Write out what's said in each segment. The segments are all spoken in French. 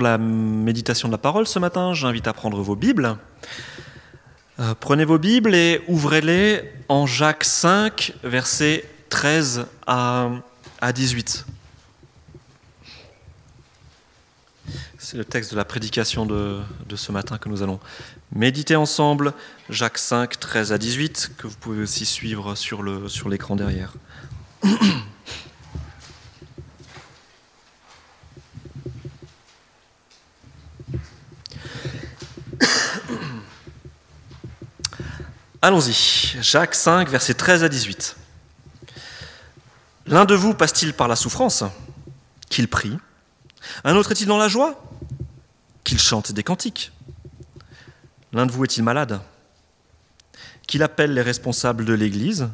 la méditation de la parole ce matin, j'invite à prendre vos Bibles. Euh, prenez vos Bibles et ouvrez-les en Jacques 5, versets 13 à, à 18. C'est le texte de la prédication de, de, ce matin que nous allons méditer ensemble. Jacques 5, 13 à 18, que vous pouvez aussi suivre sur l'écran sur derrière. Allons-y. Jacques 5, versets 13 à 18. L'un de vous passe-t-il par la souffrance Qu'il prie? Un autre est-il dans la joie Qu'il chante des cantiques? L'un de vous est-il malade? Qu'il appelle les responsables de l'Église,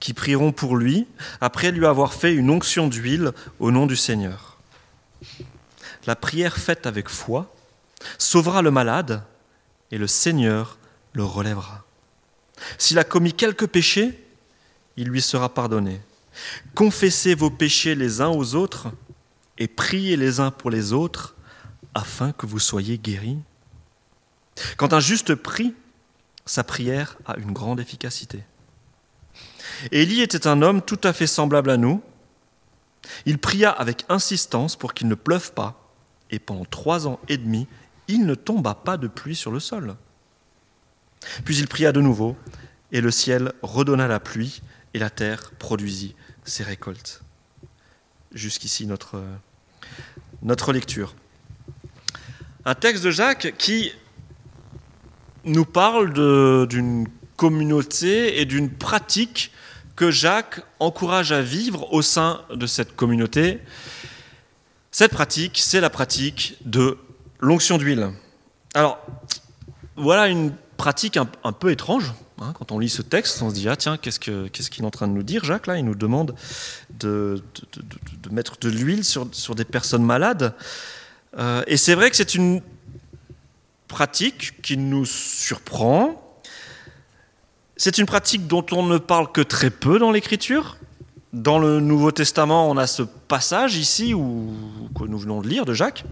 qui prieront pour lui, après lui avoir fait une onction d'huile au nom du Seigneur. La prière faite avec foi sauvera le malade, et le Seigneur le relèvera. S'il a commis quelques péchés, il lui sera pardonné. Confessez vos péchés les uns aux autres et priez les uns pour les autres afin que vous soyez guéris. Quand un juste prie, sa prière a une grande efficacité. Élie était un homme tout à fait semblable à nous. Il pria avec insistance pour qu'il ne pleuve pas, et pendant trois ans et demi, il ne tomba pas de pluie sur le sol. Puis il pria de nouveau, et le ciel redonna la pluie, et la terre produisit ses récoltes. Jusqu'ici notre, notre lecture. Un texte de Jacques qui nous parle d'une communauté et d'une pratique que Jacques encourage à vivre au sein de cette communauté. Cette pratique, c'est la pratique de l'onction d'huile. Alors, voilà une pratique un, peu étrange. Hein, quand on lit ce texte, on se dit ah tiens qu'est-ce qu'il est en train de nous dire Jacques là? Il nous demande de, mettre de l'huile sur, des personnes malades. Euh, et c'est vrai que c'est une pratique qui nous surprend. C'est une pratique dont on ne parle que très peu dans l'Écriture. Dans le Nouveau Testament, on a ce passage ici où, que nous venons de lire de Jacques.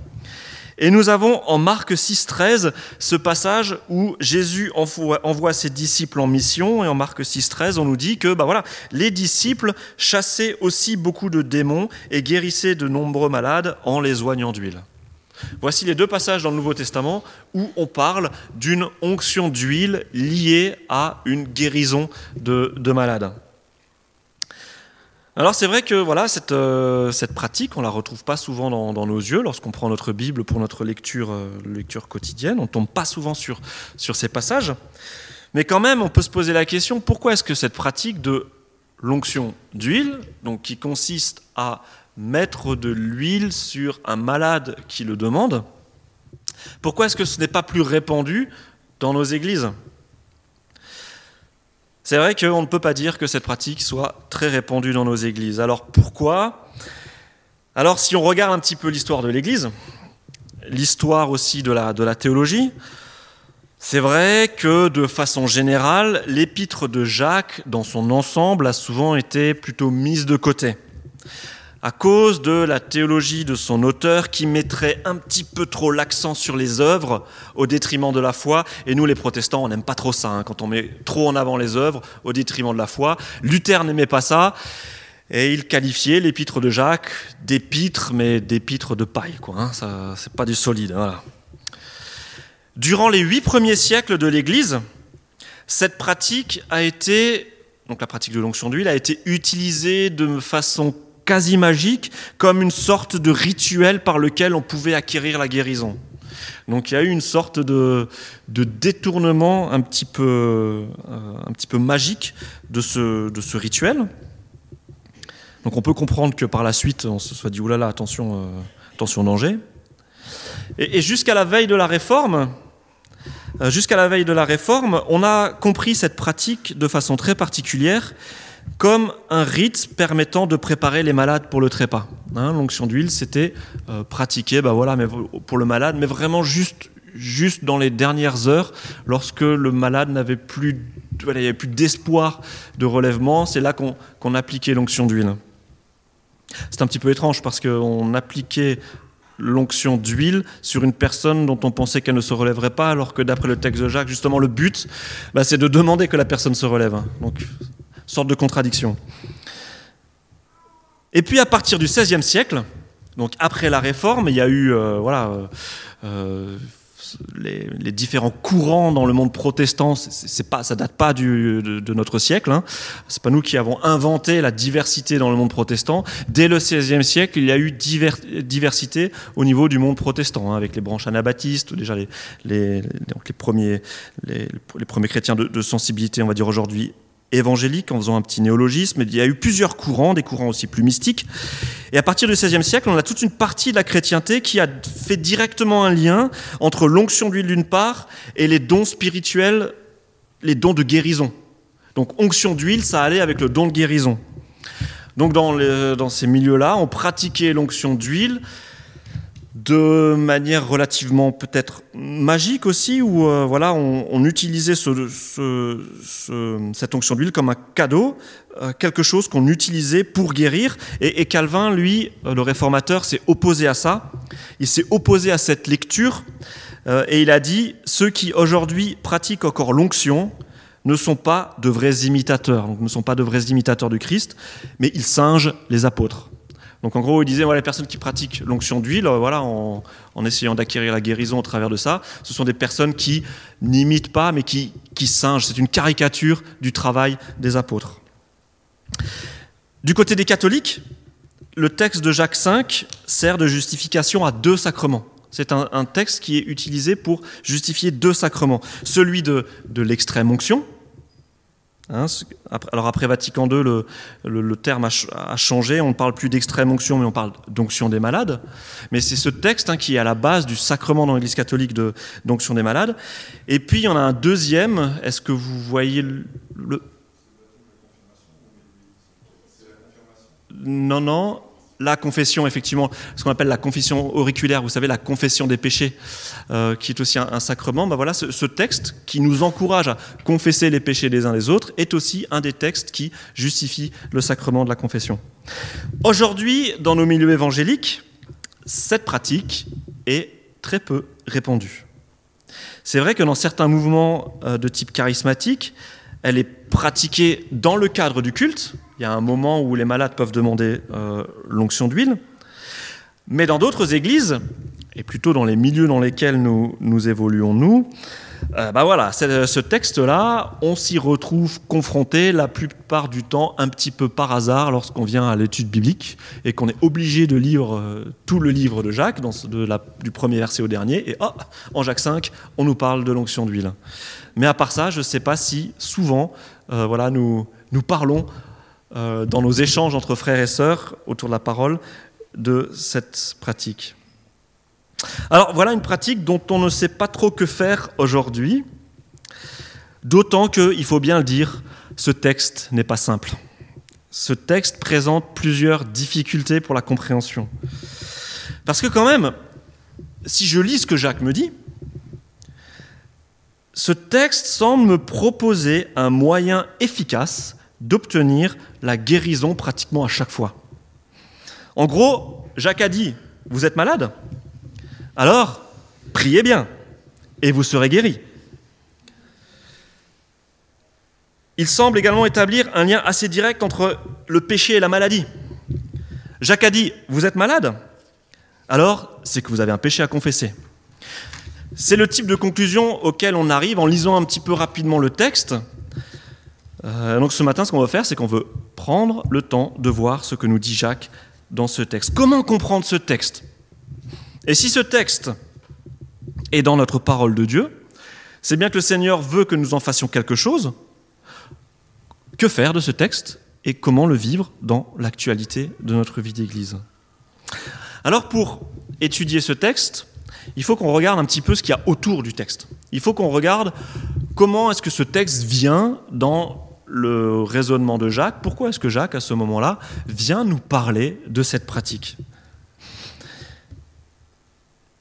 Et nous avons en Marc 6.13 ce passage où Jésus envoie, ses disciples en mission. Et en Marc 6.13, on nous dit que bah les disciples chassaient aussi beaucoup de démons et guérissaient de nombreux malades en les oignant d'huile. Voici les deux passages dans le Nouveau Testament où on parle d'une onction d'huile liée à une guérison de malades. Alors c'est vrai que voilà cette, euh, cette pratique, on la retrouve pas souvent dans, nos yeux lorsqu'on prend notre Bible pour notre lecture, euh, quotidienne. On tombe pas souvent sur, ces passages. Mais quand même, on peut se poser la question pourquoi est-ce que cette pratique de l'onction d'huile, qui consiste à mettre de l'huile sur un malade qui le demande, pourquoi est-ce que ce n'est pas plus répandu dans nos églises? C'est vrai qu'on ne peut pas dire que cette pratique soit très répandue dans nos églises. Alors pourquoi? Alors si on regarde un petit peu l'histoire de l'Église, l'histoire aussi de la, de la théologie, c'est vrai que de façon générale, l'épître de Jacques, dans son ensemble, a souvent été plutôt mise de côté à cause de la théologie de son auteur qui mettrait un petit peu trop l'accent sur les œuvres au détriment de la foi. Et nous, les protestants, on n'aime pas trop ça, hein, quand on met trop en avant les œuvres au détriment de la foi. Luther n'aimait pas ça. Et il qualifiait l'épître de Jacques d'épître, mais d'épître de paille. Quoi, hein, ça, c'est pas du solide. Voilà. Durant les huit premiers siècles de l'Église, cette pratique a été, donc la pratique de l'onction d'huile, a été utilisée de façon quasi magique, comme une sorte de rituel par lequel on pouvait acquérir la guérison. Donc il y a eu une sorte de, détournement un petit, peu, euh, magique de ce, rituel. Donc on peut comprendre que par la suite, on se soit dit, oulala, attention, euh, attention danger. Et, et jusqu'à la veille de la réforme, euh, jusqu'à la veille de la réforme, on a compris cette pratique de façon très particulière comme un rite permettant de préparer les malades pour le trépas. Hein, L'onction d'huile, c'était euh, pratiqué bah voilà, mais pour le malade, mais vraiment juste, juste dans les dernières heures, lorsque le malade n'avait plus, plus d'espoir de relèvement, c'est là qu'on appliquait l'onction d'huile. C'est un petit peu étrange parce qu'on appliquait l'onction d'huile sur une personne dont on pensait qu'elle ne se relèverait pas, alors que d'après le texte de Jacques, justement, le but, bah, c'est de demander que la personne se relève. Donc, sorte de contradiction. Et puis à partir du XVIe siècle, donc après la Réforme, il y a eu euh, voilà, euh, euh, les, différents courants dans le monde protestant. C'est pas, ça date pas de, notre siècle. Hein. C'est pas nous qui avons inventé la diversité dans le monde protestant. Dès le XVIe siècle, il y a eu diversité au niveau du monde protestant, hein, avec les branches anabaptistes, déjà les, les, donc les premiers, les, premiers chrétiens de sensibilité, on va dire aujourd'hui évangélique, en faisant un petit néologisme. Il y a eu plusieurs courants, des courants aussi plus mystiques. Et à partir du XVIe siècle, on a toute une partie de la chrétienté qui a fait directement un lien entre l'onction d'huile d'une part et les dons spirituels, les dons de guérison. Donc onction d'huile, ça allait avec le don de guérison. Donc dans, dans ces milieux-là, on pratiquait l'onction d'huile de manière relativement peut-être magique aussi, où euh, voilà, on, utilisait ce, cette onction d'huile comme un cadeau, euh, quelque chose qu'on utilisait pour guérir. Et, Calvin, lui, euh, le réformateur, s'est opposé à ça. Il s'est opposé à cette lecture et il a dit ceux qui aujourd'hui pratiquent encore l'onction ne sont pas de vrais imitateurs, donc ne sont pas de vrais imitateurs du Christ, mais ils singent les apôtres. Donc en gros, il disait, voilà, les personnes qui pratiquent l'onction d'huile, euh, voilà, en, essayant d'acquérir la guérison au travers de ça, ce sont des personnes qui n'imitent pas, mais qui, singent. C'est une caricature du travail des apôtres. Du côté des catholiques, le texte de Jacques V sert de justification à deux sacrements. C'est un, texte qui est utilisé pour justifier deux sacrements. Celui de l'extrême onction, Hein, alors après Vatican II, le, le, terme a, changé, on ne parle plus d'extrême onction, mais on parle d'onction des malades. Mais c'est ce texte hein, qui est à la base du sacrement dans l'Église catholique d'onction des malades. Et puis il y en a un deuxième, est-ce que vous voyez le... Non, non, la confession, effectivement, ce qu'on appelle la confession auriculaire, vous savez, la confession des péchés, euh, qui est aussi un, sacrement, ben voilà, ce, texte qui nous encourage à confesser les péchés des uns des autres est aussi un des textes qui justifie le sacrement de la confession. Aujourd'hui, dans nos milieux évangéliques, cette pratique est très peu répandue. C'est vrai que dans certains mouvements euh, de type charismatique, elle est pratiquée dans le cadre du culte, il y a un moment où les malades peuvent demander euh, l'onction d'huile. Mais dans d'autres églises, et plutôt dans les milieux dans lesquels nous, nous évoluons, nous, euh, bah voilà, ce texte-là, on s'y retrouve confronté la plupart du temps un petit peu par hasard lorsqu'on vient à l'étude biblique et qu'on est obligé de lire euh, tout le livre de Jacques, du premier verset au dernier, et en Jacques 5, on nous parle de l'onction d'huile. Mais à part ça, je ne sais pas si souvent, voilà, nous, parlons euh, dans nos échanges entre frères et sœurs autour de la parole de cette pratique. Alors voilà une pratique dont on ne sait pas trop que faire aujourd'hui, d'autant qu'il faut bien le dire, ce texte n'est pas simple. Ce texte présente plusieurs difficultés pour la compréhension. Parce que quand même, si je lis ce que Jacques me dit, ce texte semble me proposer un moyen efficace d'obtenir la guérison pratiquement à chaque fois. En gros, Jacques a dit, vous êtes malade? Alors, priez bien et vous serez guéri. Il semble également établir un lien assez direct entre le péché et la maladie. Jacques a dit, vous êtes malade? Alors, c'est que vous avez un péché à confesser. C'est le type de conclusion auquel on arrive en lisant un petit peu rapidement le texte, euh, donc ce matin, ce qu'on va faire, c'est qu'on veut prendre le temps de voir ce que nous dit Jacques dans ce texte. Comment comprendre ce texte? Et si ce texte est dans notre parole de Dieu, c'est bien que le Seigneur veut que nous en fassions quelque chose. Que faire de ce texte et comment le vivre dans l'actualité de notre vie d'Église? Alors pour étudier ce texte, il faut qu'on regarde un petit peu ce qu'il y a autour du texte. Il faut qu'on regarde comment est-ce que ce texte vient dans le raisonnement de Jacques, pourquoi est-ce que Jacques, à ce moment-là, vient nous parler de cette pratique?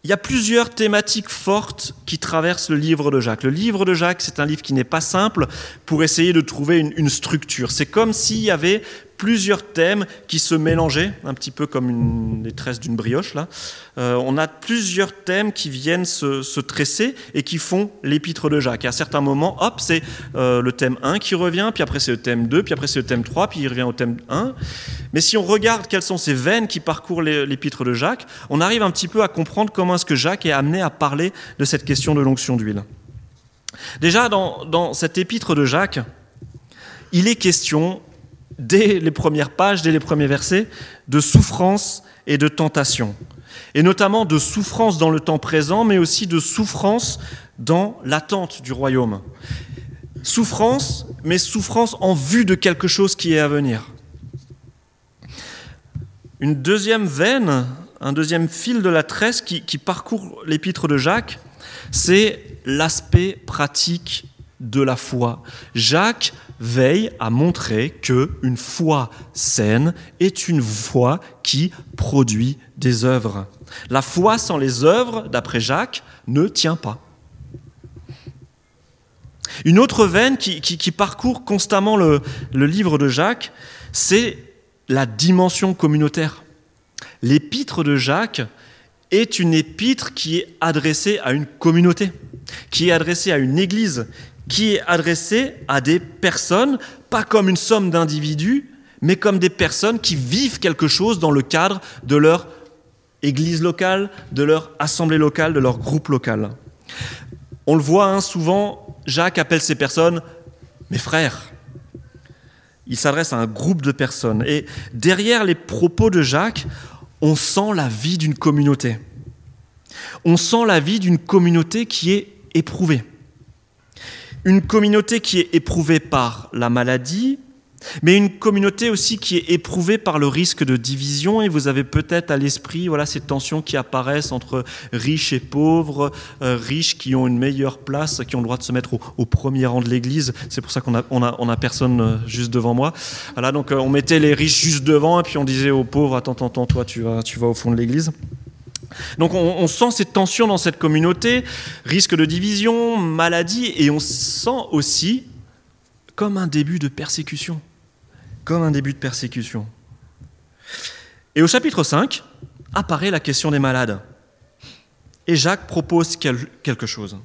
Il y a plusieurs thématiques fortes qui traversent le livre de Jacques. Le livre de Jacques, c'est un livre qui n'est pas simple pour essayer de trouver une, structure. C'est comme s'il y avait plusieurs thèmes qui se mélangeaient, un petit peu comme les tresses d'une brioche. Là. Euh, on a plusieurs thèmes qui viennent se, tresser et qui font l'épître de Jacques. Et à certains moments, hop, c'est euh, le thème 1 qui revient, puis après c'est le thème 2, puis après c'est le thème 3, puis il revient au thème 1. Mais si on regarde quelles sont ces veines qui parcourent l'épître de Jacques, on arrive un petit peu à comprendre comment est-ce que Jacques est amené à parler de cette question de l'onction d'huile. Déjà, dans, dans cet épître de Jacques, il est question, dès les premières pages, dès les premiers versets, de souffrance et de tentation. Et notamment de souffrance dans le temps présent, mais aussi de souffrance dans l'attente du royaume. Souffrance, mais souffrance en vue de quelque chose qui est à venir. Une deuxième veine, un deuxième fil de la tresse qui, qui parcourt l'épître de Jacques, c'est l'aspect pratique de la foi. Jacques veille à montrer que une foi saine est une foi qui produit des œuvres. La foi sans les œuvres, d'après Jacques, ne tient pas. Une autre veine qui, parcourt constamment le, le livre de Jacques, c'est la dimension communautaire. L'épître de Jacques est une épître qui est adressée à une communauté, qui est adressée à une église, qui est adressée à des personnes, pas comme une somme d'individus, mais comme des personnes qui vivent quelque chose dans le cadre de leur église locale, de leur assemblée locale, de leur groupe local. On le voit hein, souvent, Jacques appelle ces personnes mes frères. Il s'adresse à un groupe de personnes. Et derrière les propos de Jacques, on sent la vie d'une communauté. On sent la vie d'une communauté qui est éprouvée. Une communauté qui est éprouvée par la maladie, mais une communauté aussi qui est éprouvée par le risque de division. Et vous avez peut-être à l'esprit voilà, ces tensions qui apparaissent entre riches et pauvres, euh, riches qui ont une meilleure place, qui ont le droit de se mettre au, premier rang de l'Église. C'est pour ça qu'on a, personne euh, juste devant moi. Voilà, donc euh, on mettait les riches juste devant et puis on disait aux pauvres, attends, attends, toi tu vas, tu vas au fond de l'Église. Donc on, sent cette tension dans cette communauté, risque de division, maladie, et on sent aussi comme un début de persécution. Comme un début de persécution. Et au chapitre 5 apparaît la question des malades. Et Jacques propose quelque chose.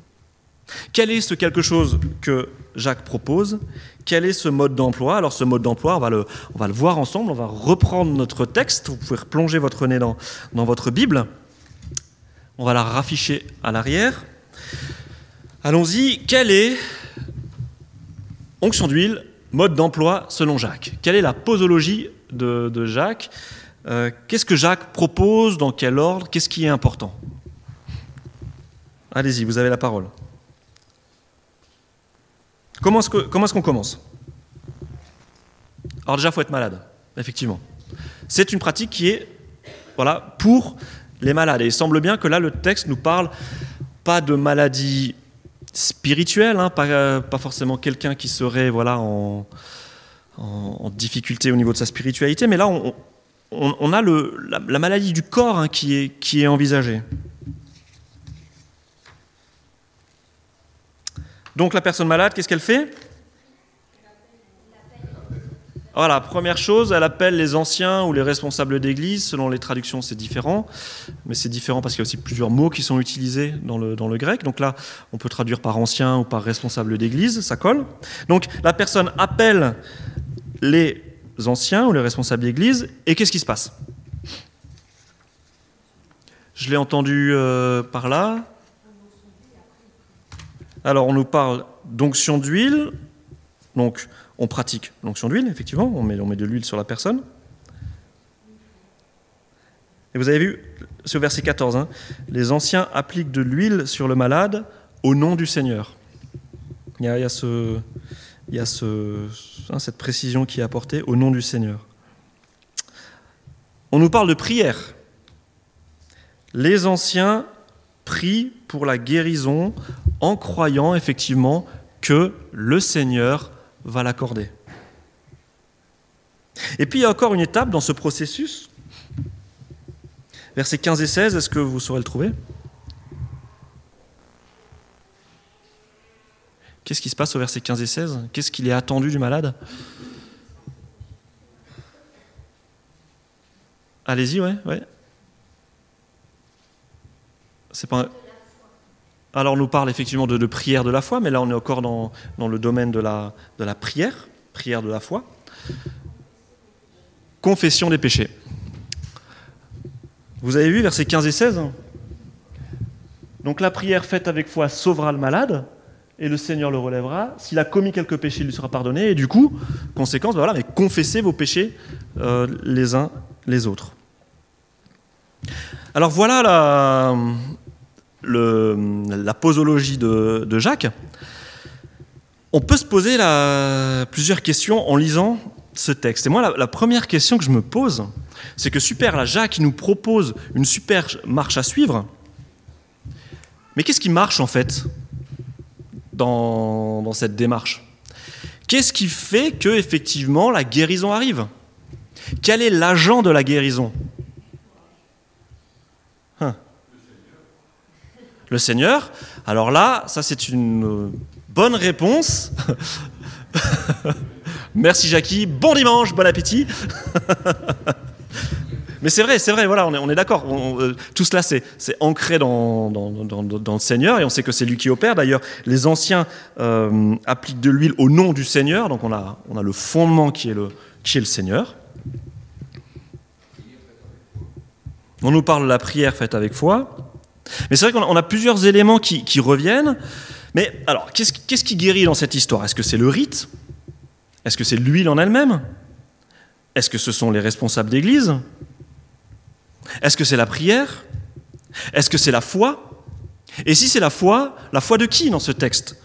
Quel est ce quelque chose que Jacques propose? Quel est ce mode d'emploi? Alors ce mode d'emploi, on, va le, on va le voir ensemble, on va reprendre notre texte, vous pouvez replonger votre nez dans votre Bible. On va la rafficher à l'arrière. Allons-y. Quelle est onction d'huile, mode d'emploi selon Jacques? Quelle est la posologie de, Jacques? Euh, Qu'est-ce que Jacques propose? Dans quel ordre? Qu'est-ce qui est important? Allez-y, vous avez la parole. Comment est-ce qu'on commence? Alors déjà, il faut être malade, effectivement. C'est une pratique qui est voilà, pour les malades. Et il semble bien que là, le texte nous parle pas de maladie spirituelle, hein, pas, forcément quelqu'un qui serait voilà, en, difficulté au niveau de sa spiritualité, mais là, on, a la, maladie du corps hein, qui est envisagée. Donc la personne malade, qu'est-ce qu'elle fait? Voilà, première chose, elle appelle les anciens ou les responsables d'église. Selon les traductions, c'est différent. Mais c'est différent parce qu'il y a aussi plusieurs mots qui sont utilisés dans le, dans le grec. Donc là, on peut traduire par ancien ou par responsable d'église, ça colle. Donc la personne appelle les anciens ou les responsables d'église. Et qu'est-ce qui se passe? Je l'ai entendu euh, par là. Alors on nous parle d'onction d'huile. Donc on pratique l'onction d'huile, effectivement, on met, on met de l'huile sur la personne. Et vous avez vu, c'est au verset 14, hein, les anciens appliquent de l'huile sur le malade au nom du Seigneur. Il y a, ce, il y a ce, hein, cette précision qui est apportée au nom du Seigneur. On nous parle de prière. Les anciens prient pour la guérison en croyant effectivement que le Seigneur va l'accorder. Et puis il y a encore une étape dans ce processus. Versets 15 et 16, est-ce que vous saurez le trouver? Qu'est-ce qui se passe au verset 15 et 16 Qu'est-ce qu'il est attendu du malade? Allez-y, ouais, ouais. C'est pas. Alors, on nous parle effectivement de, prière de la foi, mais là, on est encore dans, le domaine de la, prière, prière de la foi. Confession des péchés. Vous avez vu versets 15 et 16 Donc la prière faite avec foi sauvera le malade et le Seigneur le relèvera. S'il a commis quelques péchés, il lui sera pardonné. Et du coup, conséquence, ben voilà, mais confessez vos péchés euh, les uns les autres. Alors voilà la, la posologie de, Jacques. On peut se poser plusieurs questions en lisant ce texte. Et moi, la, première question que je me pose, c'est que super, là, Jacques nous propose une super marche à suivre. Mais qu'est-ce qui marche en fait dans, dans cette démarche? Qu'est-ce qui fait que effectivement la guérison arrive? Quel est l'agent de la guérison? Le Seigneur. Alors là, ça c'est une bonne réponse. Merci Jackie, bon dimanche, bon appétit. Mais c'est vrai, c'est vrai, voilà, on est, d'accord. Euh, tout cela, c'est ancré dans, le Seigneur et on sait que c'est lui qui opère. D'ailleurs, les anciens euh, appliquent de l'huile au nom du Seigneur, donc on a, on a le fondement qui est le, qui est le Seigneur. On nous parle de la prière faite avec foi. Mais c'est vrai qu'on a plusieurs éléments qui, reviennent. Mais alors, qu'est-ce qui guérit dans cette histoire? Est-ce que c'est le rite? Est-ce que c'est l'huile en elle-même? Est-ce que ce sont les responsables d'Église? Est-ce que c'est la prière? Est-ce que c'est la foi? Et si c'est la foi, la foi de qui dans ce texte?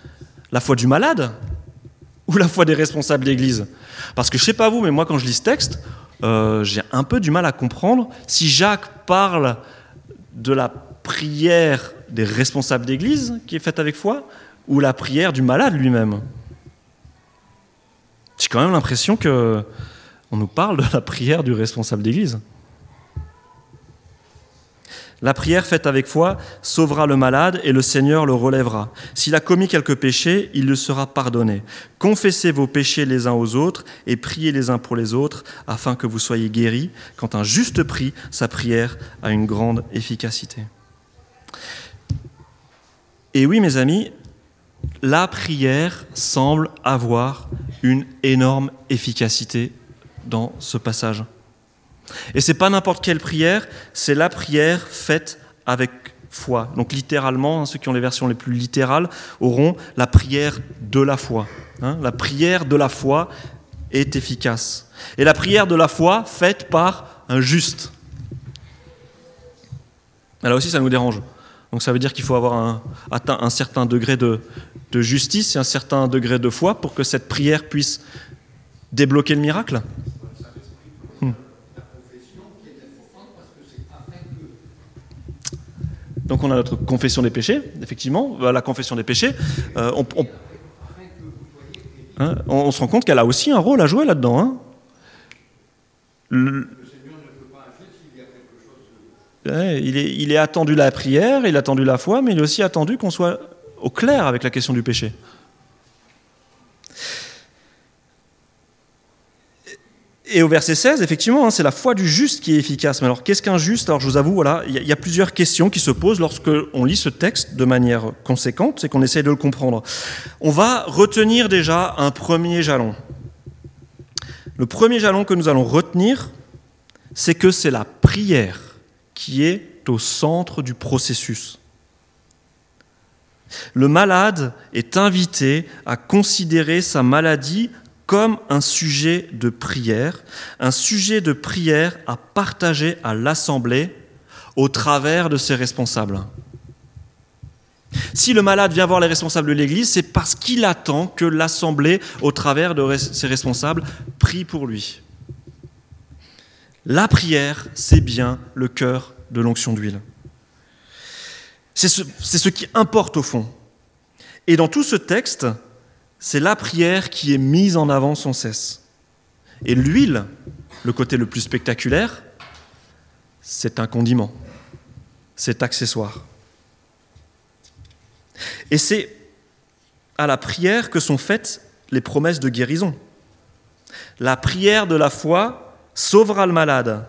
La foi du malade Ou la foi des responsables d'Église? Parce que je ne sais pas vous, mais moi quand je lis ce texte, euh, j'ai un peu du mal à comprendre si Jacques parle de la prière des responsables d'Église qui est faite avec foi ou la prière du malade lui-même? J'ai quand même l'impression que on nous parle de la prière du responsable d'église. La prière faite avec foi sauvera le malade et le Seigneur le relèvera. S'il a commis quelques péchés, il le sera pardonné. Confessez vos péchés les uns aux autres et priez les uns pour les autres afin que vous soyez guéris. Quand un juste prie, sa prière a une grande efficacité. Et oui, mes amis, la prière semble avoir une énorme efficacité dans ce passage. Et c'est pas n'importe quelle prière, c'est la prière faite avec foi. Donc littéralement, hein, ceux qui ont les versions les plus littérales auront la prière de la foi. Hein. la prière de la foi est efficace. Et la prière de la foi faite par un juste. Là aussi, ça nous dérange. Donc ça veut dire qu'il faut avoir un, atteint un certain degré de, justice et un certain degré de foi pour que cette prière puisse débloquer le miracle hmm. Donc on a notre confession des péchés, effectivement, euh, la confession des péchés. Euh, hein, on, se rend compte qu'elle a aussi un rôle à jouer là-dedans. Hein. Il, est, attendu la prière, il est attendu la foi, mais il est aussi attendu qu'on soit au clair avec la question du péché. Et au verset 16, effectivement, hein, c'est la foi du juste qui est efficace. Mais alors, qu'est-ce qu'un juste? Alors, je vous avoue, voilà, il y, a plusieurs questions qui se posent lorsque on lit ce texte de manière conséquente, c'est qu'on essaye de le comprendre. On va retenir déjà un premier jalon. Le premier jalon que nous allons retenir, c'est que c'est la prière qui est au centre du processus. Le malade est invité à considérer sa maladie comme un sujet de prière, un sujet de prière à partager à l'Assemblée au travers de ses responsables. Si le malade vient voir les responsables de l'Église, c'est parce qu'il attend que l'Assemblée, au travers de ses responsables, prie pour lui. La prière, c'est bien le cœur de l'onction d'huile. C'est ce, qui importe au fond. Et dans tout ce texte, c'est la prière qui est mise en avant sans cesse. Et l'huile, le côté le plus spectaculaire, c'est un condiment, c'est accessoire. Et c'est à la prière que sont faites les promesses de guérison. La prière de la foi sauvera le malade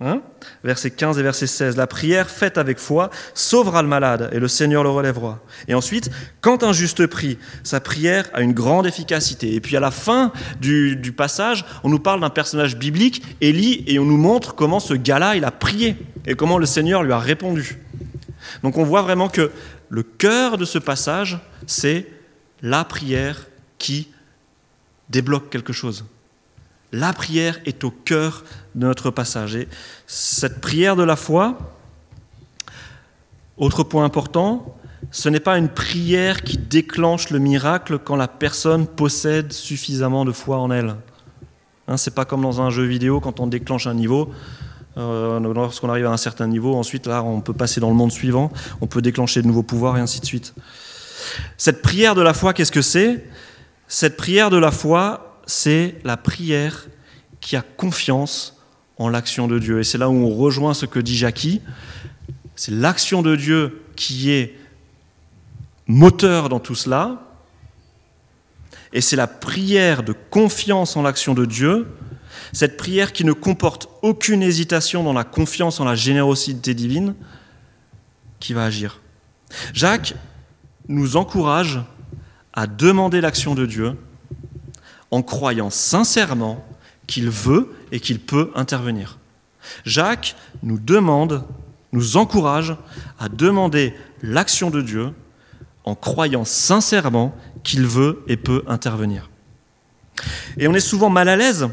Hein verset 15 et verset 16. La prière faite avec foi sauvera le malade et le Seigneur le relèvera. Et ensuite, quand un juste prie, sa prière a une grande efficacité. Et puis à la fin du, du passage, on nous parle d'un personnage biblique, Élie, et on nous montre comment ce gars-là, il a prié et comment le Seigneur lui a répondu. Donc on voit vraiment que le cœur de ce passage, c'est la prière qui débloque quelque chose. La prière est au cœur de notre passage. Et cette prière de la foi, autre point important, ce n'est pas une prière qui déclenche le miracle quand la personne possède suffisamment de foi en elle. Hein, Ce n'est pas comme dans un jeu vidéo quand on déclenche un niveau. Euh, lorsqu'on arrive à un certain niveau, ensuite là, on peut passer dans le monde suivant, on peut déclencher de nouveaux pouvoirs et ainsi de suite. Cette prière de la foi, qu'est-ce que c'est? Cette prière de la foi, c'est la prière qui a confiance en l'action de Dieu. Et c'est là où on rejoint ce que dit Jackie. C'est l'action de Dieu qui est moteur dans tout cela. Et c'est la prière de confiance en l'action de Dieu, cette prière qui ne comporte aucune hésitation dans la confiance en la générosité divine, qui va agir. Jacques nous encourage à demander l'action de Dieu en croyant sincèrement qu'il veut et qu'il peut intervenir. Jacques nous demande, nous encourage à demander l'action de Dieu en croyant sincèrement qu'il veut et peut intervenir. Et on est souvent mal à l'aise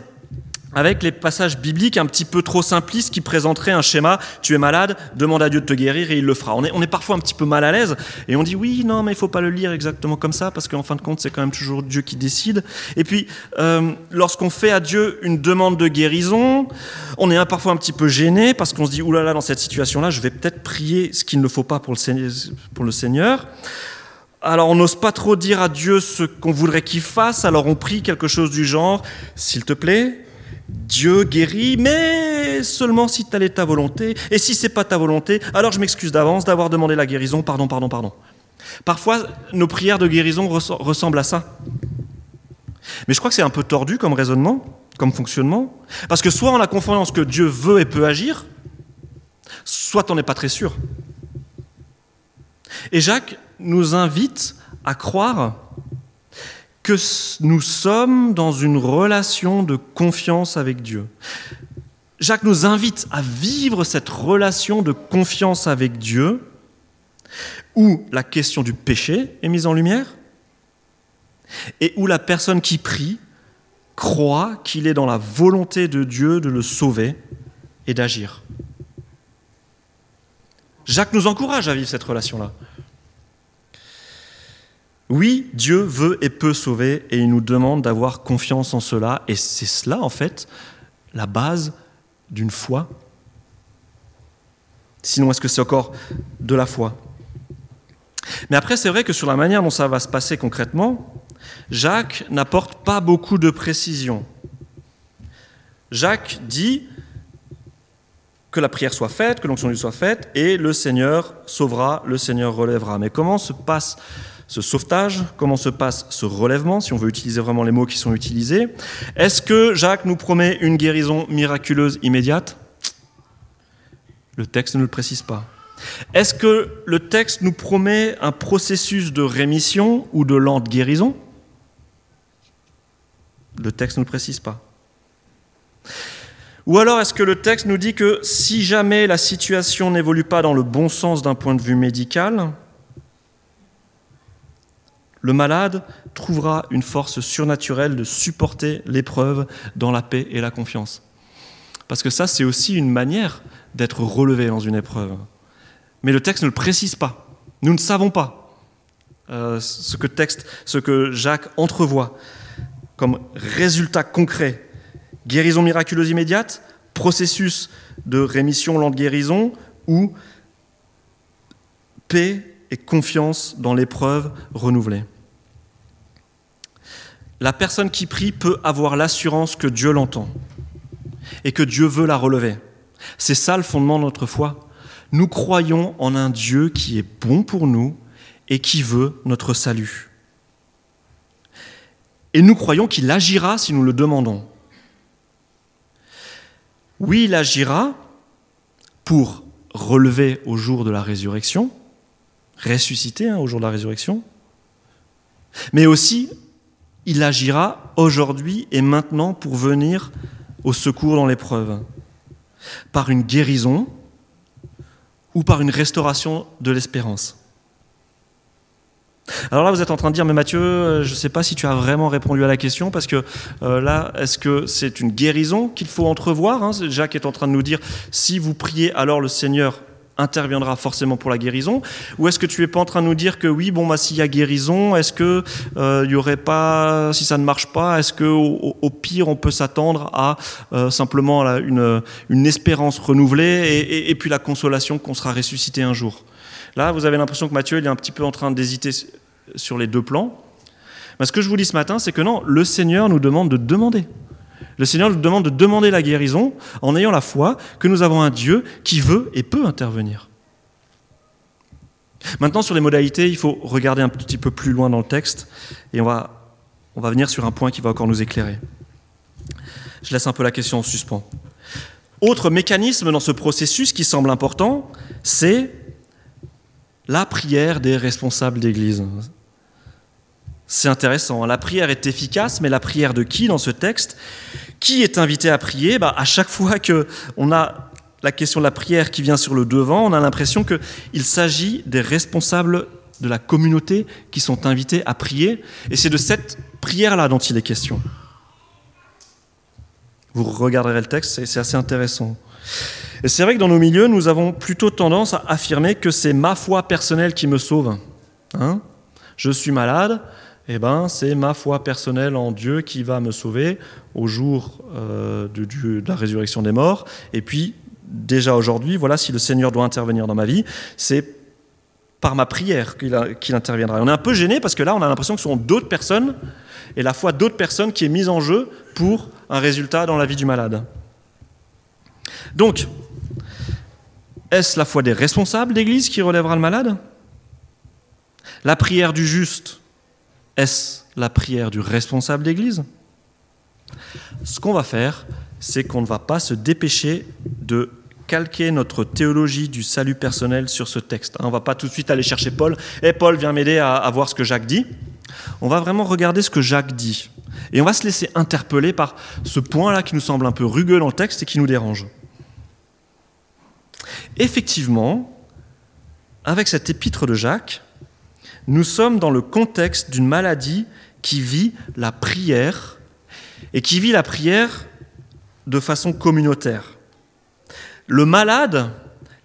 avec les passages bibliques un petit peu trop simplistes qui présenteraient un schéma tu es malade, demande à Dieu de te guérir et il le fera. On est, on est parfois un petit peu mal à l'aise et on dit oui, non, mais il faut pas le lire exactement comme ça parce qu'en fin de compte, c'est quand même toujours Dieu qui décide. Et puis, euh, lorsqu'on fait à Dieu une demande de guérison, on est parfois un petit peu gêné parce qu'on se dit oulala, dans cette situation-là, je vais peut-être prier ce qu'il ne faut pas pour le Seigneur. Pour le Seigneur. Alors on n'ose pas trop dire à Dieu ce qu'on voudrait qu'il fasse, alors on prie quelque chose du genre, s'il te plaît, Dieu guérit, mais seulement si telle est ta volonté. Et si c'est pas ta volonté, alors je m'excuse d'avance d'avoir demandé la guérison. Pardon, pardon, pardon. Parfois, nos prières de guérison ressemblent à ça. Mais je crois que c'est un peu tordu comme raisonnement, comme fonctionnement. Parce que soit on a confiance que Dieu veut et peut agir, soit on n'est pas très sûr. Et Jacques nous invite à croire que nous sommes dans une relation de confiance avec Dieu. Jacques nous invite à vivre cette relation de confiance avec Dieu, où la question du péché est mise en lumière, et où la personne qui prie croit qu'il est dans la volonté de Dieu de le sauver et d'agir. Jacques nous encourage à vivre cette relation-là. Oui, Dieu veut et peut sauver et il nous demande d'avoir confiance en cela. Et c'est cela, en fait, la base d'une foi. Sinon, est-ce que c'est encore de la foi? Mais après, c'est vrai que sur la manière dont ça va se passer concrètement, Jacques n'apporte pas beaucoup de précision. Jacques dit que la prière soit faite, que l'onction lui soit faite, et le Seigneur sauvera, le Seigneur relèvera. Mais comment se passe ce sauvetage, comment se passe ce relèvement, si on veut utiliser vraiment les mots qui sont utilisés. Est-ce que Jacques nous promet une guérison miraculeuse immédiate? Le texte ne le précise pas. Est-ce que le texte nous promet un processus de rémission ou de lente guérison? Le texte ne le précise pas. Ou alors est-ce que le texte nous dit que si jamais la situation n'évolue pas dans le bon sens d'un point de vue médical, le malade trouvera une force surnaturelle de supporter l'épreuve dans la paix et la confiance. Parce que ça, c'est aussi une manière d'être relevé dans une épreuve. Mais le texte ne le précise pas. Nous ne savons pas euh, ce, que texte, ce que Jacques entrevoit comme résultat concret. Guérison miraculeuse immédiate, processus de rémission lente guérison ou paix et confiance dans l'épreuve renouvelée la personne qui prie peut avoir l'assurance que Dieu l'entend et que Dieu veut la relever. C'est ça le fondement de notre foi. Nous croyons en un Dieu qui est bon pour nous et qui veut notre salut. Et nous croyons qu'il agira si nous le demandons. Oui, il agira, pour relever au jour de la résurrection, ressusciter hein, au jour de la résurrection, mais aussi il agira aujourd'hui et maintenant pour venir au secours dans l'épreuve, par une guérison ou par une restauration de l'espérance. Alors là, vous êtes en train de dire, mais Mathieu, euh, je ne sais pas si tu as vraiment répondu à la question, parce que euh, là, est-ce que c'est une guérison qu'il faut entrevoir hein? Jacques est en train de nous dire, si vous priez, alors le Seigneur interviendra forcément pour la guérison Ou est-ce que tu es pas en train de nous dire que oui, bon, bah, s'il y a guérison, est-ce que euh, il y aurait pas, si ça ne marche pas, est-ce que au, pire on peut s'attendre à simplement une, une, espérance renouvelée et, et puis la consolation qu'on sera ressuscité un jour? Là, vous avez l'impression que Matthieu il est un petit peu en train d'hésiter sur les deux plans. Mais ce que je vous dis ce matin, c'est que non, le Seigneur nous demande de demander. Le Seigneur nous demande de demander la guérison en ayant la foi que nous avons un Dieu qui veut et peut intervenir. Maintenant, sur les modalités, il faut regarder un petit peu plus loin dans le texte et on va, venir sur un point qui va encore nous éclairer. Je laisse un peu la question en suspens. Autre mécanisme dans ce processus qui semble important, c'est la prière des responsables d'Église. C'est intéressant. La prière est efficace, mais la prière de qui dans ce texte? Qui est invité à prier? Bah, À chaque fois qu'on a la question de la prière qui vient sur le devant, on a l'impression qu'il s'agit des responsables de la communauté qui sont invités à prier. Et c'est de cette prière-là dont il est question. Vous regarderez le texte, c'est assez intéressant. Et c'est vrai que dans nos milieux, nous avons plutôt tendance à affirmer que c'est ma foi personnelle qui me sauve. Hein je suis malade, eh ben, c'est ma foi personnelle en Dieu qui va me sauver au jour euh, de, la résurrection des morts. Et puis, déjà aujourd'hui, voilà, si le Seigneur doit intervenir dans ma vie, c'est par ma prière qu'il interviendra. On est un peu gêné parce que là, on a l'impression que ce sont d'autres personnes et la foi d'autres personnes qui est mise en jeu pour un résultat dans la vie du malade. Donc, est-ce la foi des responsables d'Église qui relèvera le malade? La prière du juste, est-ce la prière du responsable d'Église? Ce qu'on va faire, c'est qu'on ne va pas se dépêcher de calquer notre théologie du salut personnel sur ce texte. On ne va pas tout de suite aller chercher Paul. Et eh, Paul, vient m'aider à, à voir ce que Jacques dit. On va vraiment regarder ce que Jacques dit. Et on va se laisser interpeller par ce point-là qui nous semble un peu rugueux dans le texte et qui nous dérange. Effectivement, avec cette épître de Jacques, nous sommes dans le contexte d'une maladie qui vit la prière et qui vit la prière de façon communautaire. Le malade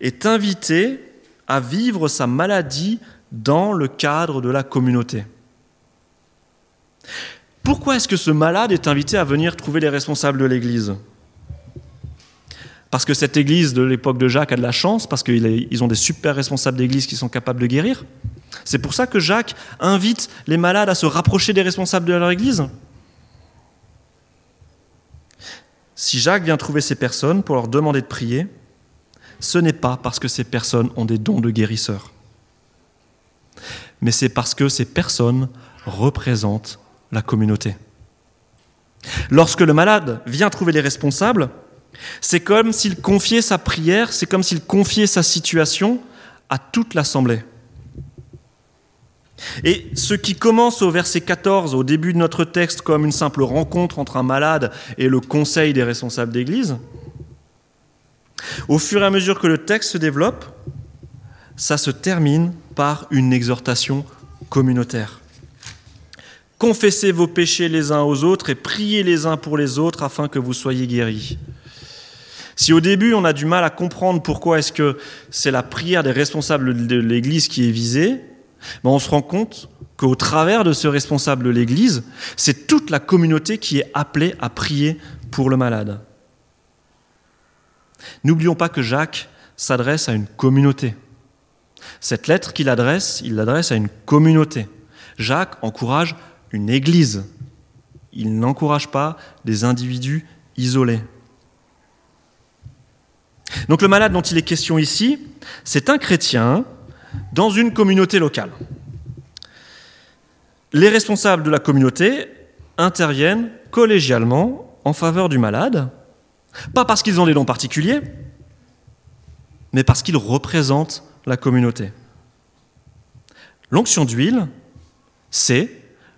est invité à vivre sa maladie dans le cadre de la communauté. Pourquoi est-ce que ce malade est invité à venir trouver les responsables de l'Église? Parce que cette église de l'époque de Jacques a de la chance, parce qu'ils ont des super responsables d'église qui sont capables de guérir. C'est pour ça que Jacques invite les malades à se rapprocher des responsables de leur église. Si Jacques vient trouver ces personnes pour leur demander de prier, ce n'est pas parce que ces personnes ont des dons de guérisseurs, mais c'est parce que ces personnes représentent la communauté. Lorsque le malade vient trouver les responsables, c'est comme s'il confiait sa prière, c'est comme s'il confiait sa situation à toute l'assemblée. Et ce qui commence au verset 14, au début de notre texte, comme une simple rencontre entre un malade et le conseil des responsables d'église, au fur et à mesure que le texte se développe, ça se termine par une exhortation communautaire. Confessez vos péchés les uns aux autres et priez les uns pour les autres afin que vous soyez guéris. Si au début on a du mal à comprendre pourquoi est-ce que c'est la prière des responsables de l'Église qui est visée, on se rend compte qu'au travers de ce responsable de l'Église, c'est toute la communauté qui est appelée à prier pour le malade. N'oublions pas que Jacques s'adresse à une communauté. Cette lettre qu'il adresse, il l'adresse à une communauté. Jacques encourage une église. Il n'encourage pas des individus isolés. Donc le malade dont il est question ici, c'est un chrétien dans une communauté locale. Les responsables de la communauté interviennent collégialement en faveur du malade, pas parce qu'ils ont des dons particuliers, mais parce qu'il représente la communauté. L'onction d'huile, c'est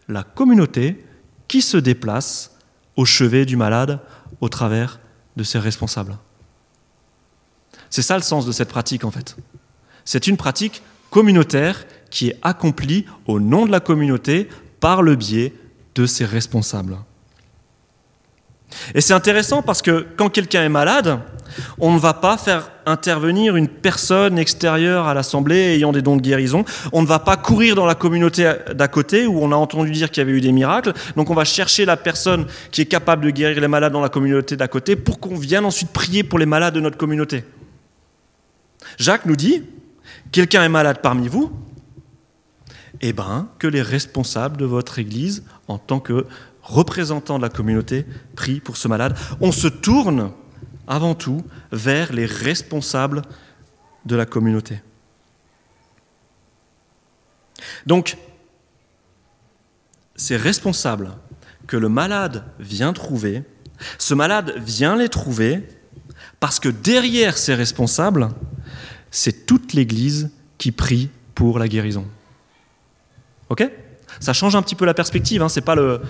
la communauté qui se déplace au chevet du malade au travers de ses responsables. C'est ça le sens de cette pratique en fait. C'est une pratique communautaire qui est accomplie au nom de la communauté par le biais de ses responsables. Et c'est intéressant parce que quand quelqu'un est malade, on ne va pas faire intervenir une personne extérieure à l'Assemblée ayant des dons de guérison. On ne va pas courir dans la communauté d'à côté où on a entendu dire qu'il y avait eu des miracles. Donc on va chercher la personne qui est capable de guérir les malades dans la communauté d'à côté pour qu'on vienne ensuite prier pour les malades de notre communauté. Jacques nous dit, quelqu'un est malade parmi vous, eh bien, que les responsables de votre Église, en tant que représentants de la communauté, prient pour ce malade. On se tourne avant tout vers les responsables de la communauté. Donc, ces responsables que le malade vient trouver, ce malade vient les trouver parce que derrière ces responsables, c'est toute l'Église qui prie pour la guérison. Ok? Ça change un petit peu la perspective. Hein. Ce n'est pas le,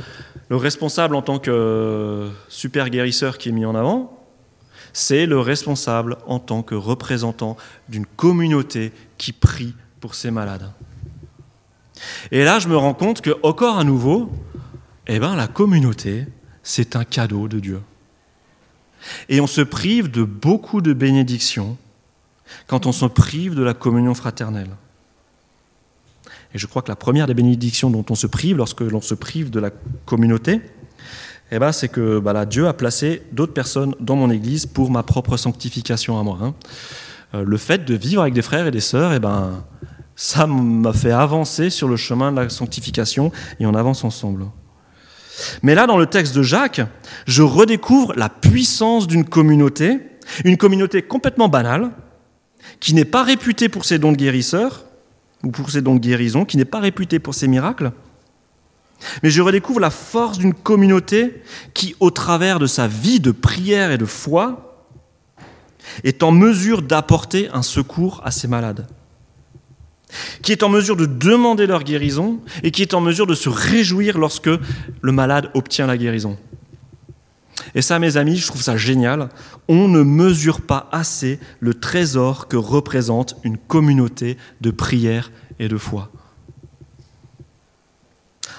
le, responsable en tant que super guérisseur qui est mis en avant. C'est le responsable en tant que représentant d'une communauté qui prie pour ses malades. Et là, je me rends compte que, encore à nouveau, eh ben, la communauté, c'est un cadeau de Dieu. Et on se prive de beaucoup de bénédictions quand on se prive de la communion fraternelle. Et je crois que la première des bénédictions dont on se prive lorsque l'on se prive de la communauté, eh ben, c'est que bah Dieu a placé d'autres personnes dans mon Église pour ma propre sanctification à moi. Hein. Euh, le fait de vivre avec des frères et des sœurs, eh ben, ça m'a fait avancer sur le chemin de la sanctification et on avance ensemble. Mais là, dans le texte de Jacques, je redécouvre la puissance d'une communauté, une communauté complètement banale, qui n'est pas réputé pour ses dons de guérisseur, ou pour ses dons de guérison, qui n'est pas réputé pour ses miracles, mais je redécouvre la force d'une communauté qui, au travers de sa vie de prière et de foi, est en mesure d'apporter un secours à ses malades, qui est en mesure de demander leur guérison et qui est en mesure de se réjouir lorsque le malade obtient la guérison. Et ça, mes amis, je trouve ça génial. On ne mesure pas assez le trésor que représente une communauté de prière et de foi.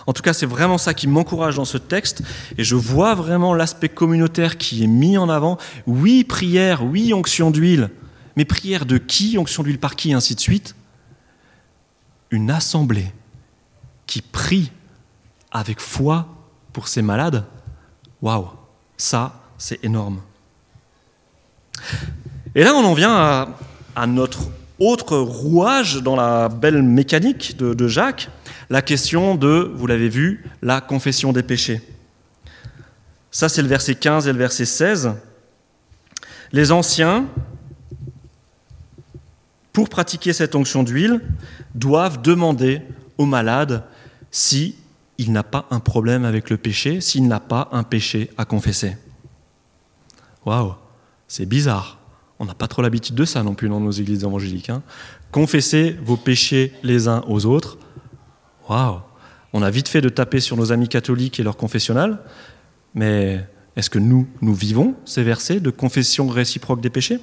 En tout cas, c'est vraiment ça qui m'encourage dans ce texte, et je vois vraiment l'aspect communautaire qui est mis en avant. Oui, prière, oui, onction d'huile, mais prière de qui, onction d'huile par qui, et ainsi de suite? Une assemblée qui prie avec foi pour ses malades, waouh ça, c'est énorme. Et là, on en vient à, notre autre rouage dans la belle mécanique de, de Jacques, la question de, vous l'avez vu, la confession des péchés. Ça, c'est le verset 15 et le verset 16. Les anciens, pour pratiquer cette onction d'huile, doivent demander au malade si il n'a pas un problème avec le péché s'il n'a pas un péché à confesser. Waouh, c'est bizarre. On n'a pas trop l'habitude de ça non plus dans nos églises évangéliques. Hein. Confessez vos péchés les uns aux autres. Waouh, on a vite fait de taper sur nos amis catholiques et leur confessionnal, mais est-ce que nous, nous vivons ces versets de confession réciproque des péchés?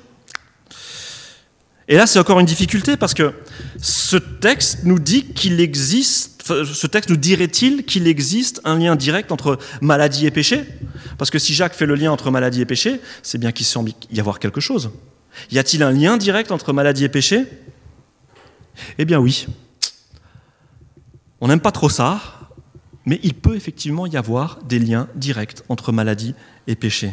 Et là, c'est encore une difficulté parce que ce texte nous dit qu'il existe ce texte nous dirait-il qu'il existe un lien direct entre maladie et péché? Parce que si Jacques fait le lien entre maladie et péché, c'est bien qu'il semble y avoir quelque chose. Y a-t-il un lien direct entre maladie et péché? Eh bien oui. On n'aime pas trop ça, mais il peut effectivement y avoir des liens directs entre maladie et péché.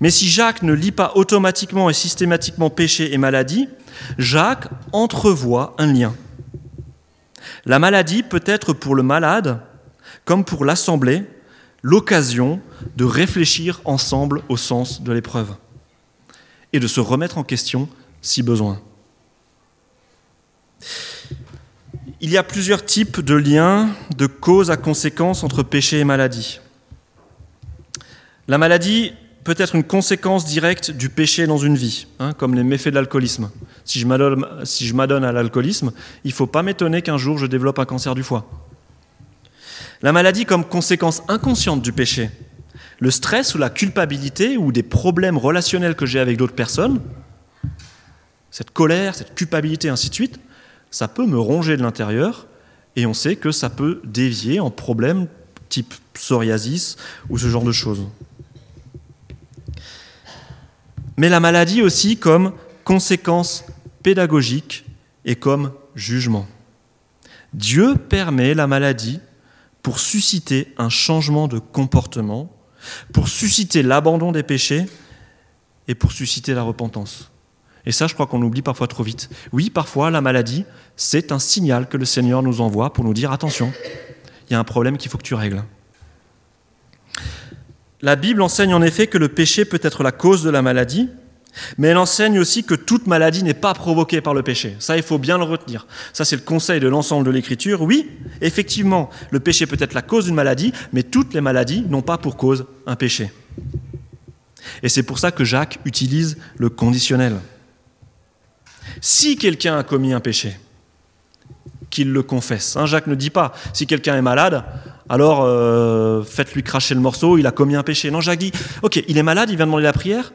Mais si Jacques ne lit pas automatiquement et systématiquement péché et maladie, Jacques entrevoit un lien. La maladie peut être pour le malade, comme pour l'Assemblée, l'occasion de réfléchir ensemble au sens de l'épreuve et de se remettre en question si besoin. Il y a plusieurs types de liens, de causes à conséquences entre péché et maladie. La maladie peut être une conséquence directe du péché dans une vie, hein, comme les méfaits de l'alcoolisme. Si je m'adonne si à l'alcoolisme, il ne faut pas m'étonner qu'un jour je développe un cancer du foie. La maladie comme conséquence inconsciente du péché. Le stress ou la culpabilité ou des problèmes relationnels que j'ai avec d'autres personnes, cette colère, cette culpabilité, ainsi de suite, ça peut me ronger de l'intérieur et on sait que ça peut dévier en problèmes type psoriasis ou ce genre de choses. Mais la maladie aussi comme conséquence pédagogique et comme jugement. Dieu permet la maladie pour susciter un changement de comportement, pour susciter l'abandon des péchés et pour susciter la repentance. Et ça, je crois qu'on oublie parfois trop vite. Oui, parfois, la maladie, c'est un signal que le Seigneur nous envoie pour nous dire attention, il y a un problème qu'il faut que tu règles. La Bible enseigne en effet que le péché peut être la cause de la maladie, mais elle enseigne aussi que toute maladie n'est pas provoquée par le péché. Ça, il faut bien le retenir. Ça, c'est le conseil de l'ensemble de l'Écriture. Oui, effectivement, le péché peut être la cause d'une maladie, mais toutes les maladies n'ont pas pour cause un péché. Et c'est pour ça que Jacques utilise le conditionnel. Si quelqu'un a commis un péché, qu'il le confesse. Hein, Jacques ne dit pas, si quelqu'un est malade, alors euh, faites-lui cracher le morceau, il a commis un péché. Non, dit, ok, il est malade, il vient demander la prière,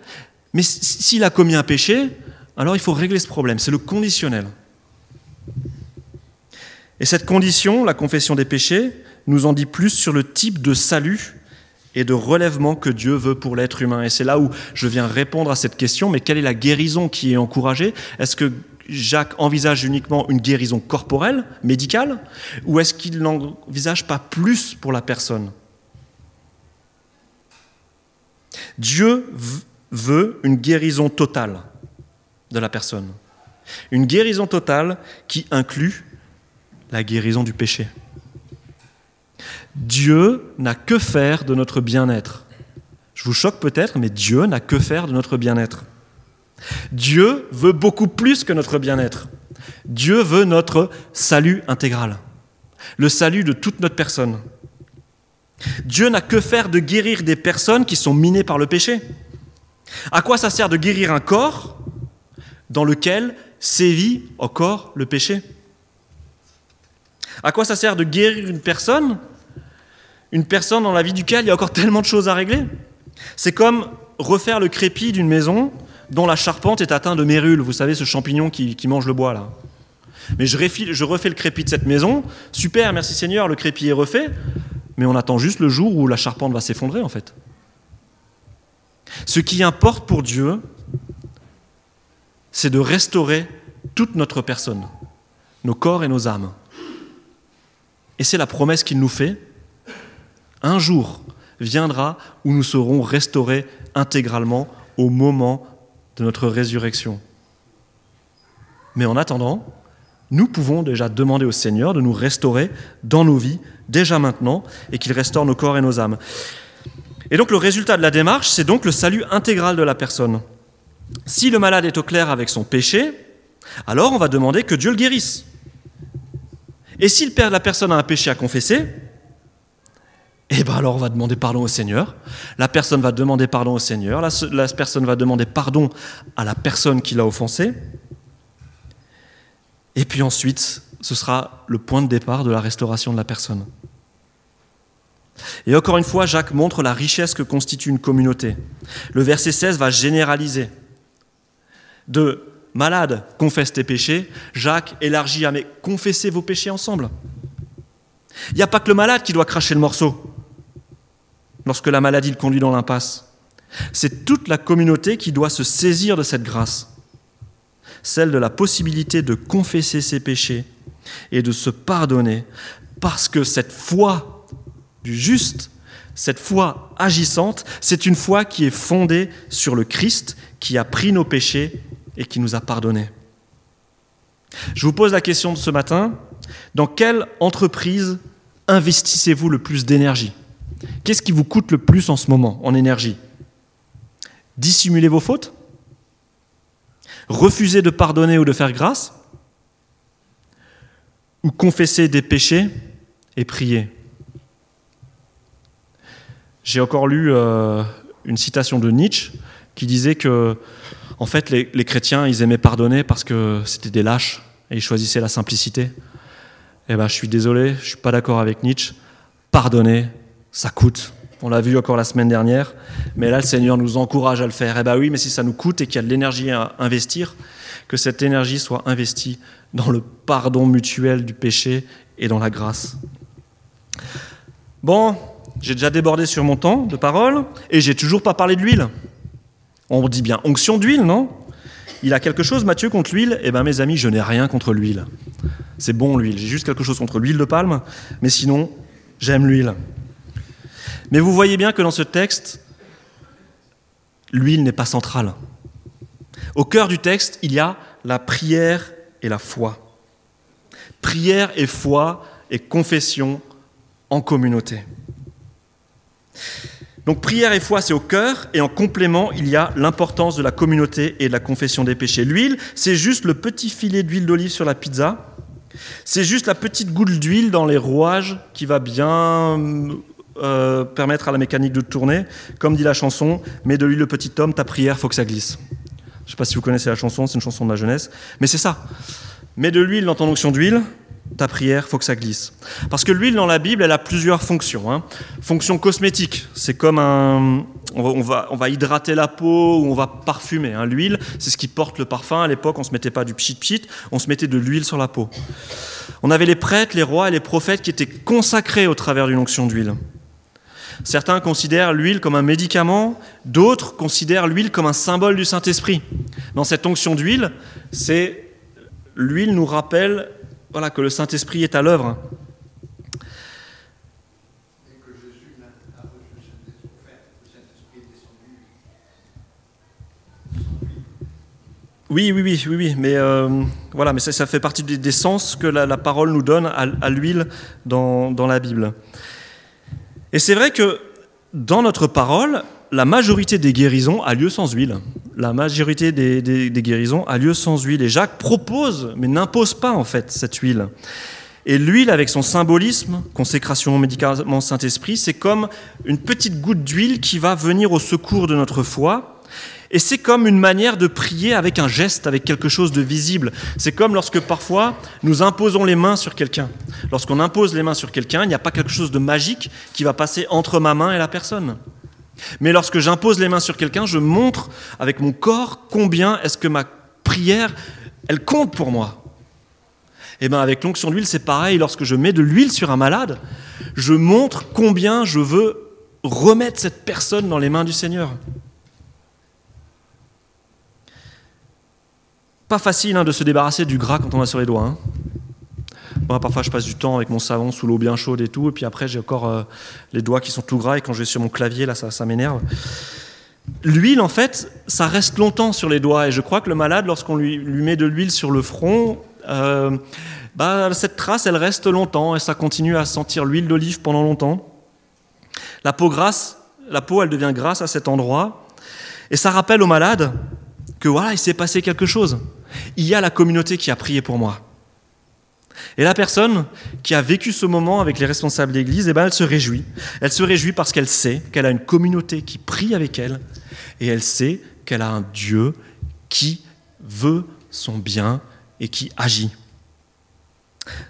mais s'il a commis un péché, alors il faut régler ce problème. C'est le conditionnel. Et cette condition, la confession des péchés, nous en dit plus sur le type de salut et de relèvement que Dieu veut pour l'être humain. Et c'est là où je viens répondre à cette question, mais quelle est la guérison qui est encouragée? Est-ce que Jacques envisage uniquement une guérison corporelle, médicale, ou est-ce qu'il n'envisage pas plus pour la personne? Dieu veut une guérison totale de la personne. Une guérison totale qui inclut la guérison du péché. Dieu n'a que faire de notre bien-être. Je vous choque peut-être, mais Dieu n'a que faire de notre bien-être. Dieu veut beaucoup plus que notre bien-être. Dieu veut notre salut intégral, le salut de toute notre personne. Dieu n'a que faire de guérir des personnes qui sont minées par le péché. À quoi ça sert de guérir un corps dans lequel sévit encore le péché? À quoi ça sert de guérir une personne? Une personne dans la vie duquel il y a encore tellement de choses à régler. C'est comme refaire le crépi d'une maison dont la charpente est atteinte de mérules, vous savez, ce champignon qui, mange le bois là. Mais je refais, je refais le crépi de cette maison, super, merci Seigneur, le crépi est refait, mais on attend juste le jour où la charpente va s'effondrer en fait. Ce qui importe pour Dieu, c'est de restaurer toute notre personne, nos corps et nos âmes. Et c'est la promesse qu'il nous fait, un jour viendra où nous serons restaurés intégralement au moment de notre résurrection. Mais en attendant, nous pouvons déjà demander au Seigneur de nous restaurer dans nos vies, déjà maintenant, et qu'il restaure nos corps et nos âmes. Et donc le résultat de la démarche, c'est donc le salut intégral de la personne. Si le malade est au clair avec son péché, alors on va demander que Dieu le guérisse. Et si la personne a un péché à confesser, eh bien alors on va demander pardon au Seigneur. La personne va demander pardon au Seigneur. La, la personne va demander pardon à la personne qui l'a offensé. Et puis ensuite, ce sera le point de départ de la restauration de la personne. Et encore une fois, Jacques montre la richesse que constitue une communauté. Le verset 16 va généraliser. De malade, confesse tes péchés, Jacques élargit à mais confessez vos péchés ensemble. Il n'y a pas que le malade qui doit cracher le morceau lorsque la maladie le conduit dans l'impasse. C'est toute la communauté qui doit se saisir de cette grâce, celle de la possibilité de confesser ses péchés et de se pardonner, parce que cette foi du juste, cette foi agissante, c'est une foi qui est fondée sur le Christ qui a pris nos péchés et qui nous a pardonnés. Je vous pose la question de ce matin, dans quelle entreprise investissez-vous le plus d'énergie? Qu'est-ce qui vous coûte le plus en ce moment en énergie? Dissimuler vos fautes? Refuser de pardonner ou de faire grâce? Ou confesser des péchés et prier? J'ai encore lu euh, une citation de Nietzsche qui disait que, en fait, les, chrétiens, ils aimaient pardonner parce que c'était des lâches et ils choisissaient la simplicité. Eh ben, je suis désolé, je suis pas d'accord avec Nietzsche. Pardonner, ça coûte. On l'a vu encore la semaine dernière, mais là, le Seigneur nous encourage à le faire. Eh bien oui, mais si ça nous coûte et qu'il y a de l'énergie à investir, que cette énergie soit investie dans le pardon mutuel du péché et dans la grâce. Bon, j'ai déjà débordé sur mon temps de parole et j'ai toujours pas parlé de l'huile. On dit bien onction d'huile, non? Il a quelque chose, Mathieu, contre l'huile? Eh bien, mes amis, je n'ai rien contre l'huile. C'est bon l'huile. J'ai juste quelque chose contre l'huile de palme, mais sinon, j'aime l'huile. Mais vous voyez bien que dans ce texte, l'huile n'est pas centrale. Au cœur du texte, il y a la prière et la foi. Prière et foi et confession en communauté. Donc prière et foi, c'est au cœur, et en complément, il y a l'importance de la communauté et de la confession des péchés. L'huile, c'est juste le petit filet d'huile d'olive sur la pizza, c'est juste la petite goutte d'huile dans les rouages qui va bien euh, permettre à la mécanique de tourner. Comme dit la chanson, mets de l'huile le petit homme, ta prière, faut que ça glisse. Je ne sais pas si vous connaissez la chanson, c'est une chanson de ma jeunesse, mais c'est ça. Mets de l'huile dans ton onction d'huile, ta prière, faut que ça glisse. Parce que l'huile dans la Bible, elle a plusieurs fonctions. Hein. Fonction cosmétique, c'est comme un, on va, on va, hydrater la peau ou on va parfumer. Hein. L'huile, c'est ce qui porte le parfum. À l'époque, on ne se mettait pas du pchit pchit, on se mettait de l'huile sur la peau. On avait les prêtres, les rois et les prophètes qui étaient consacrés au travers d'une onction d'huile. Certains considèrent l'huile comme un médicament, d'autres considèrent l'huile comme un symbole du Saint-Esprit. Dans cette onction d'huile, c'est l'huile nous rappelle voilà, que le Saint-Esprit est à l'œuvre. Oui, oui, oui, oui, oui, mais euh, voilà, mais ça, fait partie des, sens que la, parole nous donne à, l'huile dans, la Bible. Et c'est vrai que dans notre parole, la majorité des guérisons a lieu sans huile. La majorité des, guérisons a lieu sans huile. Et Jacques propose, mais n'impose pas en fait cette huile. Et l'huile, avec son symbolisme, consécration, médicament, Saint-Esprit, c'est comme une petite goutte d'huile qui va venir au secours de notre foi et c'est comme une manière de prier avec un geste, avec quelque chose de visible. C'est comme lorsque parfois nous imposons les mains sur quelqu'un. Lorsqu'on impose les mains sur quelqu'un, il n'y a pas quelque chose de magique qui va passer entre ma main et la personne. Mais lorsque j'impose les mains sur quelqu'un, je montre avec mon corps combien est-ce que ma prière, elle compte pour moi. Et eh bien avec l'onction d'huile, c'est pareil. Lorsque je mets de l'huile sur un malade, je montre combien je veux remettre cette personne dans les mains du Seigneur. Pas facile hein, de se débarrasser du gras quand on a sur les doigts. Hein. Moi, parfois, je passe du temps avec mon savon sous l'eau bien chaude et tout, et puis après, j'ai encore euh, les doigts qui sont tout gras, et quand je vais sur mon clavier, là, ça, m'énerve. L'huile, en fait, ça reste longtemps sur les doigts, et je crois que le malade, lorsqu'on lui, lui, met de l'huile sur le front, euh, bah, cette trace, elle reste longtemps, et ça continue à sentir l'huile d'olive pendant longtemps. La peau grasse, la peau, elle devient grasse à cet endroit, et ça rappelle au malade que voilà, il s'est passé quelque chose. Il y a la communauté qui a prié pour moi. Et la personne qui a vécu ce moment avec les responsables d'église, eh ben, elle se réjouit. Elle se réjouit parce qu'elle sait qu'elle a une communauté qui prie avec elle et elle sait qu'elle a un Dieu qui veut son bien et qui agit.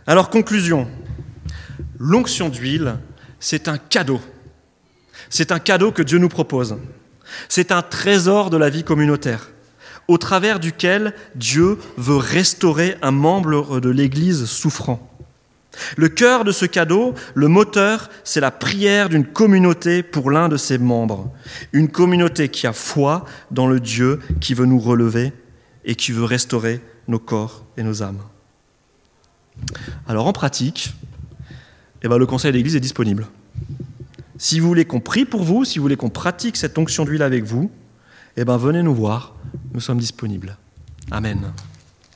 Alors, conclusion. L'onction d'huile, c'est un cadeau. C'est un cadeau que Dieu nous propose. C'est un trésor de la vie communautaire au travers duquel Dieu veut restaurer un membre de l'Église souffrant. Le cœur de ce cadeau, le moteur, c'est la prière d'une communauté pour l'un de ses membres. Une communauté qui a foi dans le Dieu qui veut nous relever et qui veut restaurer nos corps et nos âmes. Alors en pratique, eh ben, le conseil d'église est disponible. Si vous voulez qu'on prie pour vous, si vous voulez qu'on pratique cette onction d'huile avec vous, eh ben, venez nous voir. Nous sommes disponibles. Amen.